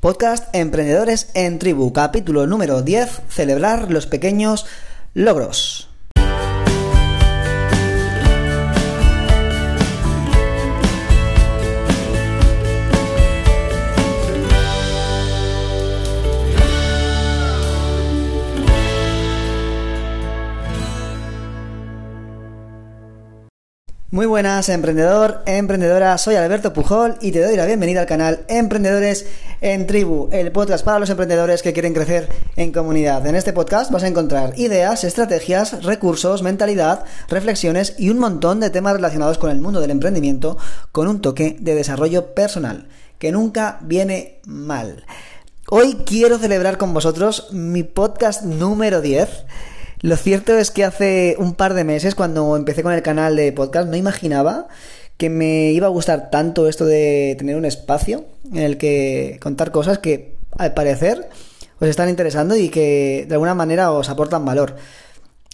Podcast Emprendedores en Tribu, capítulo número 10, celebrar los pequeños logros. Muy buenas, emprendedor, emprendedora. Soy Alberto Pujol y te doy la bienvenida al canal Emprendedores en Tribu, el podcast para los emprendedores que quieren crecer en comunidad. En este podcast vas a encontrar ideas, estrategias, recursos, mentalidad, reflexiones y un montón de temas relacionados con el mundo del emprendimiento con un toque de desarrollo personal, que nunca viene mal. Hoy quiero celebrar con vosotros mi podcast número 10 lo cierto es que hace un par de meses, cuando empecé con el canal de podcast, no imaginaba que me iba a gustar tanto esto de tener un espacio en el que contar cosas que al parecer os están interesando y que de alguna manera os aportan valor.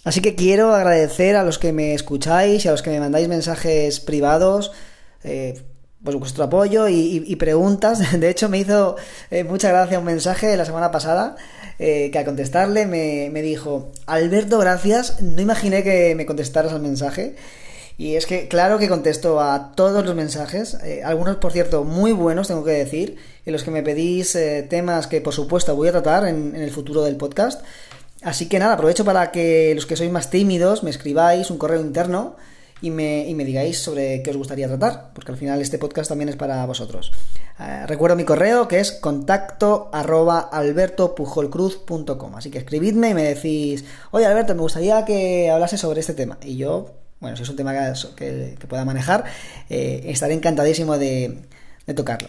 Así que quiero agradecer a los que me escucháis y a los que me mandáis mensajes privados. Eh, pues vuestro apoyo y, preguntas. De hecho, me hizo eh, mucha gracia un mensaje la semana pasada eh, que al contestarle me, me, dijo, Alberto, gracias, no imaginé que me contestaras al mensaje. Y es que claro que contesto a todos los mensajes, eh, algunos por cierto muy buenos tengo que decir, en los que me pedís temas que por supuesto voy a tratar en, en el futuro del podcast. Así que nada, aprovecho para que los que sois más tímidos me escribáis un correo interno y me, y me digáis sobre qué os gustaría tratar, porque al final este podcast también es para vosotros. Eh, recuerdo mi correo que es contacto albertopujolcruz.com. Así que escribidme y me decís, oye Alberto, me gustaría que hablase sobre este tema. Y yo, bueno, si es un tema que, pueda manejar, eh, estaré encantadísimo de, tocarlo.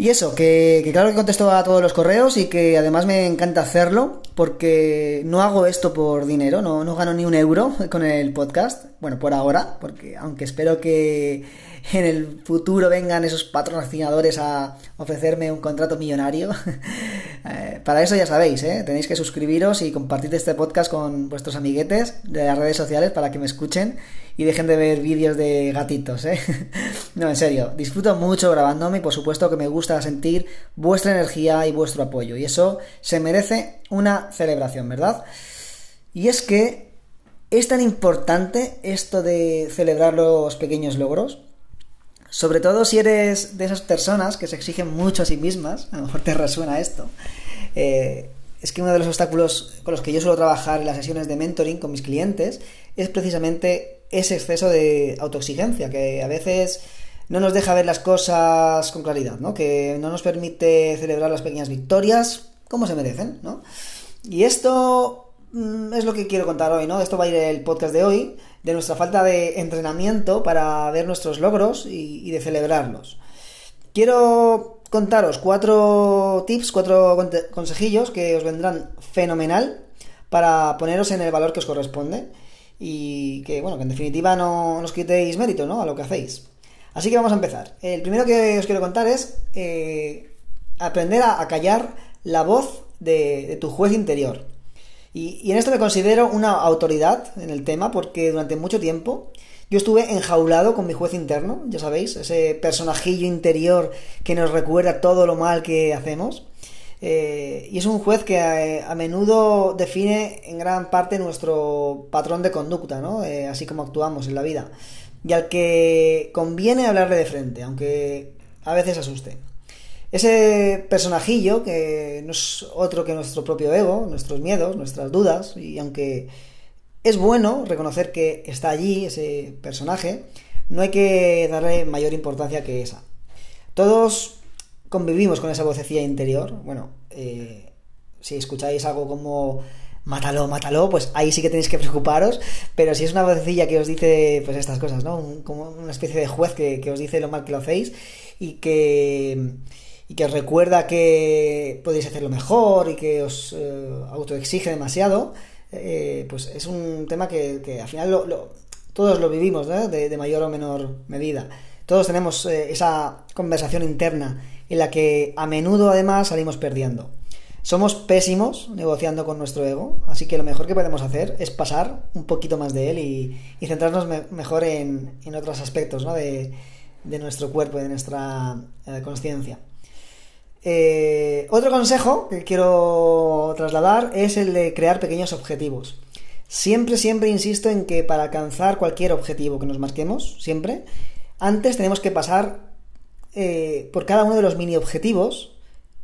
Y eso, que, claro que contesto a todos los correos y que además me encanta hacerlo porque no hago esto por dinero, no, no gano ni un euro con el podcast. Bueno, por ahora, porque aunque espero que en el futuro vengan esos patrocinadores a ofrecerme un contrato millonario. Eh, para eso ya sabéis, ¿eh? tenéis que suscribiros y compartir este podcast con vuestros amiguetes de las redes sociales para que me escuchen y dejen de ver vídeos de gatitos. ¿eh? no, en serio, disfruto mucho grabándome y por supuesto que me gusta sentir vuestra energía y vuestro apoyo. Y eso se merece una celebración, ¿verdad? Y es que es tan importante esto de celebrar los pequeños logros sobre todo si eres de esas personas que se exigen mucho a sí mismas, a lo mejor te resuena esto. Eh, es que uno de los obstáculos con los que yo suelo trabajar en las sesiones de mentoring con mis clientes es precisamente ese exceso de autoexigencia, que a veces no nos deja ver las cosas con claridad, ¿no? Que no nos permite celebrar las pequeñas victorias como se merecen, ¿no? Y esto mm, es lo que quiero contar hoy, ¿no? Esto va a ir el podcast de hoy de nuestra falta de entrenamiento para ver nuestros logros y, de celebrarlos. Quiero contaros cuatro tips, cuatro consejillos que os vendrán fenomenal para poneros en el valor que os corresponde y que, bueno, que en definitiva no, os quitéis mérito, ¿no? A lo que hacéis. Así que vamos a empezar. El primero que os quiero contar es eh, aprender a, callar la voz de tu juez interior. Y, en esto me considero una autoridad en el tema porque durante mucho tiempo yo estuve enjaulado con mi juez interno, ya sabéis, ese personajillo interior que nos recuerda todo lo mal que hacemos. Eh, y es un juez que a, menudo define en gran parte nuestro patrón de conducta, ¿no? Eh, así como actuamos en la vida. Y al que conviene hablarle de frente, aunque a veces asuste. Ese personajillo, que no es otro que nuestro propio ego, nuestros miedos, nuestras dudas, y aunque es bueno reconocer que está allí ese personaje, no hay que darle mayor importancia que esa. Todos convivimos con esa vocecilla interior. Bueno, eh, si escucháis algo como mátalo, mátalo, pues ahí sí que tenéis que preocuparos, pero si es una vocecilla que os dice pues estas cosas, ¿no? como una especie de juez que, que os dice lo mal que lo hacéis y que y que os recuerda que podéis hacerlo mejor y que os eh, autoexige demasiado, eh, pues es un tema que, al final todos lo vivimos de, mayor o menor medida. Todos tenemos eh, esa conversación interna en la que a menudo además salimos perdiendo. Somos pésimos negociando con nuestro ego, así que lo mejor que podemos hacer es pasar un poquito más de él y, centrarnos mejor en, otros aspectos de, nuestro cuerpo y de nuestra conciencia. Eh, otro consejo que quiero trasladar es el de crear pequeños objetivos. Siempre, siempre insisto en que para alcanzar cualquier objetivo que nos marquemos, siempre, antes tenemos que pasar eh, por cada uno de los mini objetivos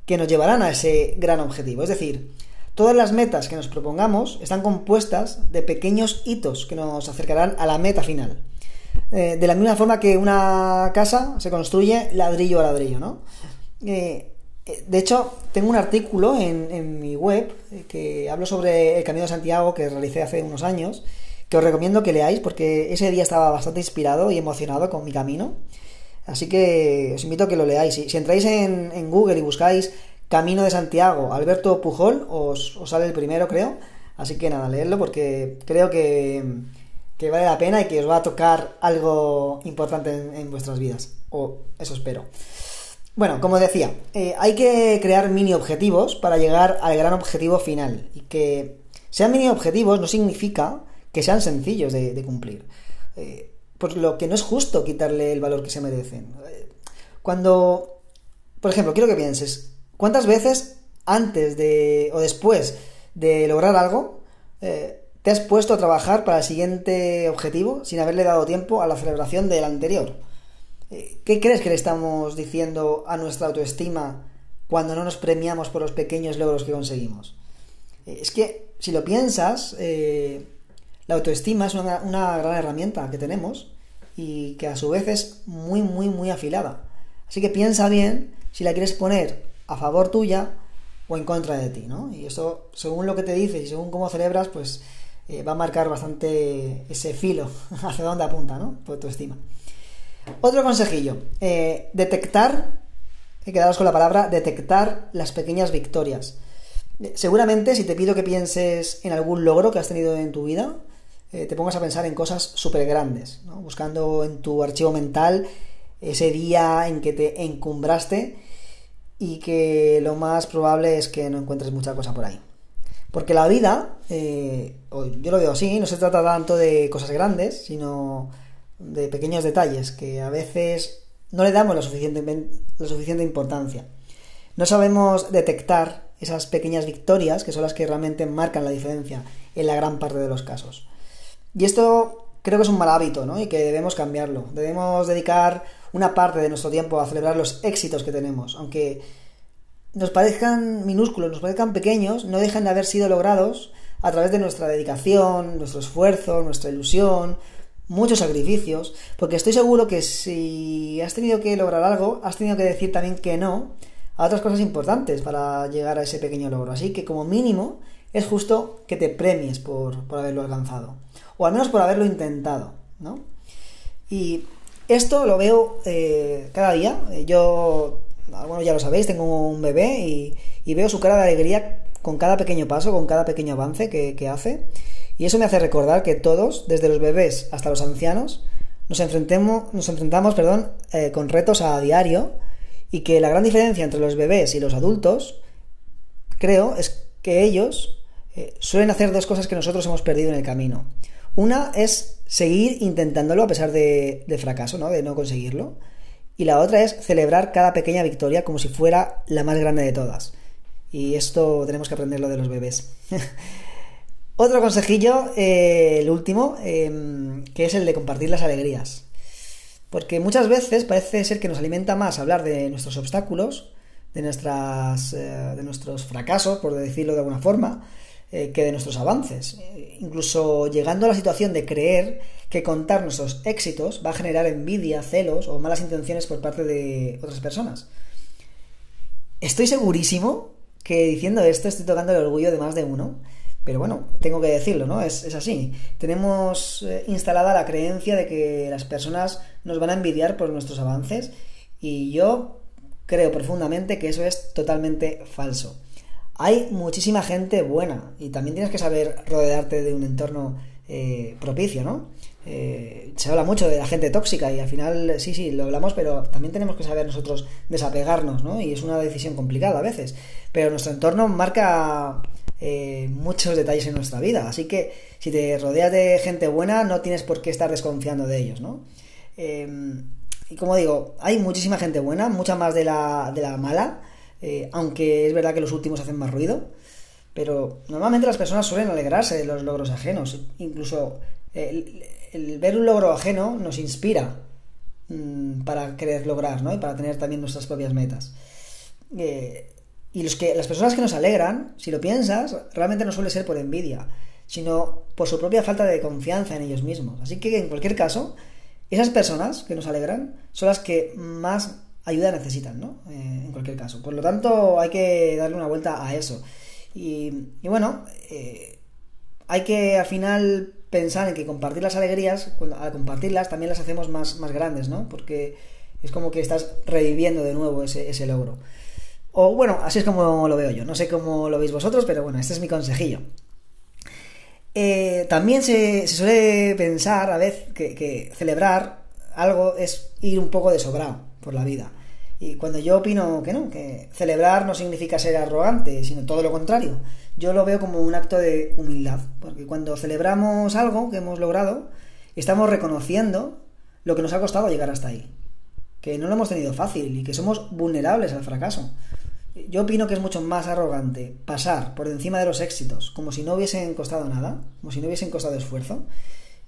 que nos llevarán a ese gran objetivo. Es decir, todas las metas que nos propongamos están compuestas de pequeños hitos que nos acercarán a la meta final. Eh, de la misma forma que una casa se construye ladrillo a ladrillo, ¿no? Eh, de hecho, tengo un artículo en, mi web eh, que hablo sobre el Camino de Santiago que realicé hace unos años, que os recomiendo que leáis porque ese día estaba bastante inspirado y emocionado con mi camino. Así que os invito a que lo leáis. Si, entráis en, Google y buscáis Camino de Santiago, Alberto Pujol, os, sale el primero, creo. Así que nada, leedlo porque creo que, vale la pena y que os va a tocar algo importante en vuestras vidas. O eso espero. Bueno, como decía, eh, hay que crear mini objetivos para llegar al gran objetivo final. Y que sean mini objetivos no significa que sean sencillos de, cumplir. Eh, por lo que no es justo quitarle el valor que se merecen. Eh, cuando, por ejemplo, quiero que pienses, ¿cuántas veces antes de o después de lograr algo te has puesto a trabajar para el siguiente objetivo sin haberle dado tiempo a la celebración del anterior? ¿Qué crees que le estamos diciendo a nuestra autoestima cuando no nos premiamos por los pequeños logros que conseguimos? Eh, es que, si lo piensas, eh, la autoestima es una, gran herramienta que tenemos y que a su vez es muy, muy, muy afilada. Así que piensa bien si la quieres poner a favor tuya o en contra de ti, ¿no? Y eso, según lo que te dices y según cómo celebras, pues eh, va a marcar bastante ese filo hacia dónde apunta, ¿no? Tu estima. Otro consejillo, eh, detectar, he quedado con la palabra, detectar las pequeñas victorias. Eh, seguramente si te pido que pienses en algún logro que has tenido en tu vida, eh, te pongas a pensar en cosas súper grandes, buscando en tu archivo mental ese día en que te encumbraste y que lo más probable es que no encuentres mucha cosa por ahí. Porque la vida, yo lo veo así, no se trata tanto de cosas grandes, sino de pequeños detalles que a veces no le damos la suficiente, la suficiente importancia. No sabemos detectar esas pequeñas victorias que son las que realmente marcan la diferencia en la gran parte de los casos. Y esto creo que es un mal hábito, ¿no? Y que debemos cambiarlo. Debemos dedicar una parte de nuestro tiempo a celebrar los éxitos que tenemos, aunque nos parezcan minúsculos, nos parezcan pequeños, no dejan de haber sido logrados a través de nuestra dedicación, nuestro esfuerzo, nuestra ilusión, muchos sacrificios, porque estoy seguro que si has tenido que lograr algo, has tenido que decir también que no a otras cosas importantes para llegar a ese pequeño logro. Así que como mínimo es justo que te premies por, haberlo alcanzado, o al menos por haberlo intentado, ¿no? Y esto lo veo eh, cada día. Yo, bueno, ya lo sabéis, tengo un bebé y, veo su cara de alegría con cada pequeño paso, con cada pequeño avance que, que hace. Y eso me hace recordar que todos, desde los bebés hasta los ancianos, nos, enfrentemos, nos enfrentamos perdón, eh, con retos a diario y que la gran diferencia entre los bebés y los adultos, creo, es que ellos eh, suelen hacer dos cosas que nosotros hemos perdido en el camino. Una es seguir intentándolo a pesar de, de fracaso, ¿no? de no conseguirlo. Y la otra es celebrar cada pequeña victoria como si fuera la más grande de todas. Y esto tenemos que aprenderlo de los bebés. Otro consejillo, eh, el último, em, que es el de compartir las alegrías. Porque muchas veces parece ser que nos alimenta más hablar de nuestros obstáculos, de, nuestras, eh, de nuestros fracasos, por decirlo de alguna forma, eh, que de nuestros avances. incluso llegando a la situación de creer que contar nuestros éxitos va a generar envidia, celos o malas intenciones por parte de otras personas. Estoy segurísimo que diciendo esto estoy tocando el orgullo de más de uno pero bueno, tengo que decirlo, ¿no? Es, así. Tenemos eh, instalada la creencia de que las personas nos van a envidiar por nuestros avances y yo creo profundamente que eso es totalmente falso. Hay muchísima gente buena y también tienes que saber rodearte de un entorno eh, propicio, ¿no? Eh, se habla mucho de la gente tóxica y al final sí, sí, lo hablamos, pero también tenemos que saber nosotros desapegarnos, ¿no? Y es una decisión complicada a veces. Pero nuestro entorno marca eh, muchos detalles en nuestra vida. Así que si te rodeas de gente buena, no tienes por qué estar desconfiando de ellos, ¿no? Eh, y como digo, hay muchísima gente buena, mucha más de la, de la mala. eh, aunque es verdad que los últimos hacen más ruido, pero normalmente las personas suelen alegrarse de los logros ajenos, incluso el, ver un logro ajeno nos inspira mm, para querer lograr, ¿no? Y para tener también nuestras propias metas. Y los que, las personas que nos alegran, si lo piensas, realmente no suele ser por envidia, sino por su propia falta de confianza en ellos mismos. Así que en cualquier caso, esas personas que nos alegran son las que más ayuda necesitan, ¿no? Eh, en cualquier caso. Por lo tanto, hay que darle una vuelta a eso. Y, bueno, eh, hay que al final pensar en que compartir las alegrías, al compartirlas también las hacemos más, más grandes, ¿no? Porque es como que estás reviviendo de nuevo ese, ese logro. O bueno, así es como lo veo yo. No sé cómo lo veis vosotros, pero bueno, este es mi consejillo. Eh, también se, suele pensar a veces que, celebrar algo es ir un poco de sobrado por la vida. Y cuando yo opino que no, que celebrar no significa ser arrogante, sino todo lo contrario. Yo lo veo como un acto de humildad, porque cuando celebramos algo que hemos logrado, estamos reconociendo lo que nos ha costado llegar hasta ahí. Que no lo hemos tenido fácil y que somos vulnerables al fracaso. Yo opino que es mucho más arrogante pasar por encima de los éxitos como si no hubiesen costado nada, como si no hubiesen costado esfuerzo,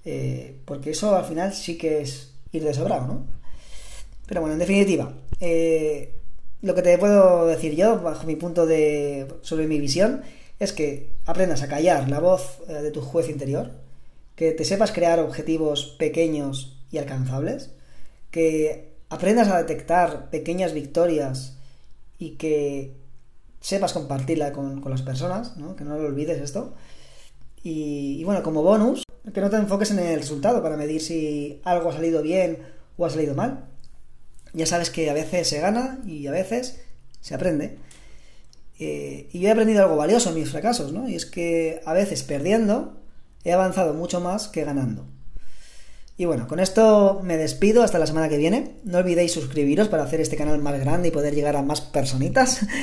eh, porque eso al final sí que es ir de sobrado, ¿no? Pero bueno, en definitiva, eh, lo que te puedo decir yo, bajo mi punto de. sobre mi visión, es que aprendas a callar la voz eh, de tu juez interior, que te sepas crear objetivos pequeños y alcanzables, que aprendas a detectar pequeñas victorias y que sepas compartirla con, las personas, ¿no? que no lo olvides esto. Y, bueno, como bonus, que no te enfoques en el resultado para medir si algo ha salido bien o ha salido mal. Ya sabes que a veces se gana y a veces se aprende. Eh, y yo he aprendido algo valioso en mis fracasos, ¿no? Y es que a veces perdiendo he avanzado mucho más que ganando. Y bueno, con esto me despido hasta la semana que viene. No olvidéis suscribiros para hacer este canal más grande y poder llegar a más personitas.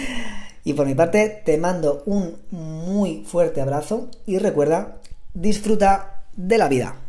Y por mi parte, te mando un muy fuerte abrazo y recuerda, disfruta de la vida.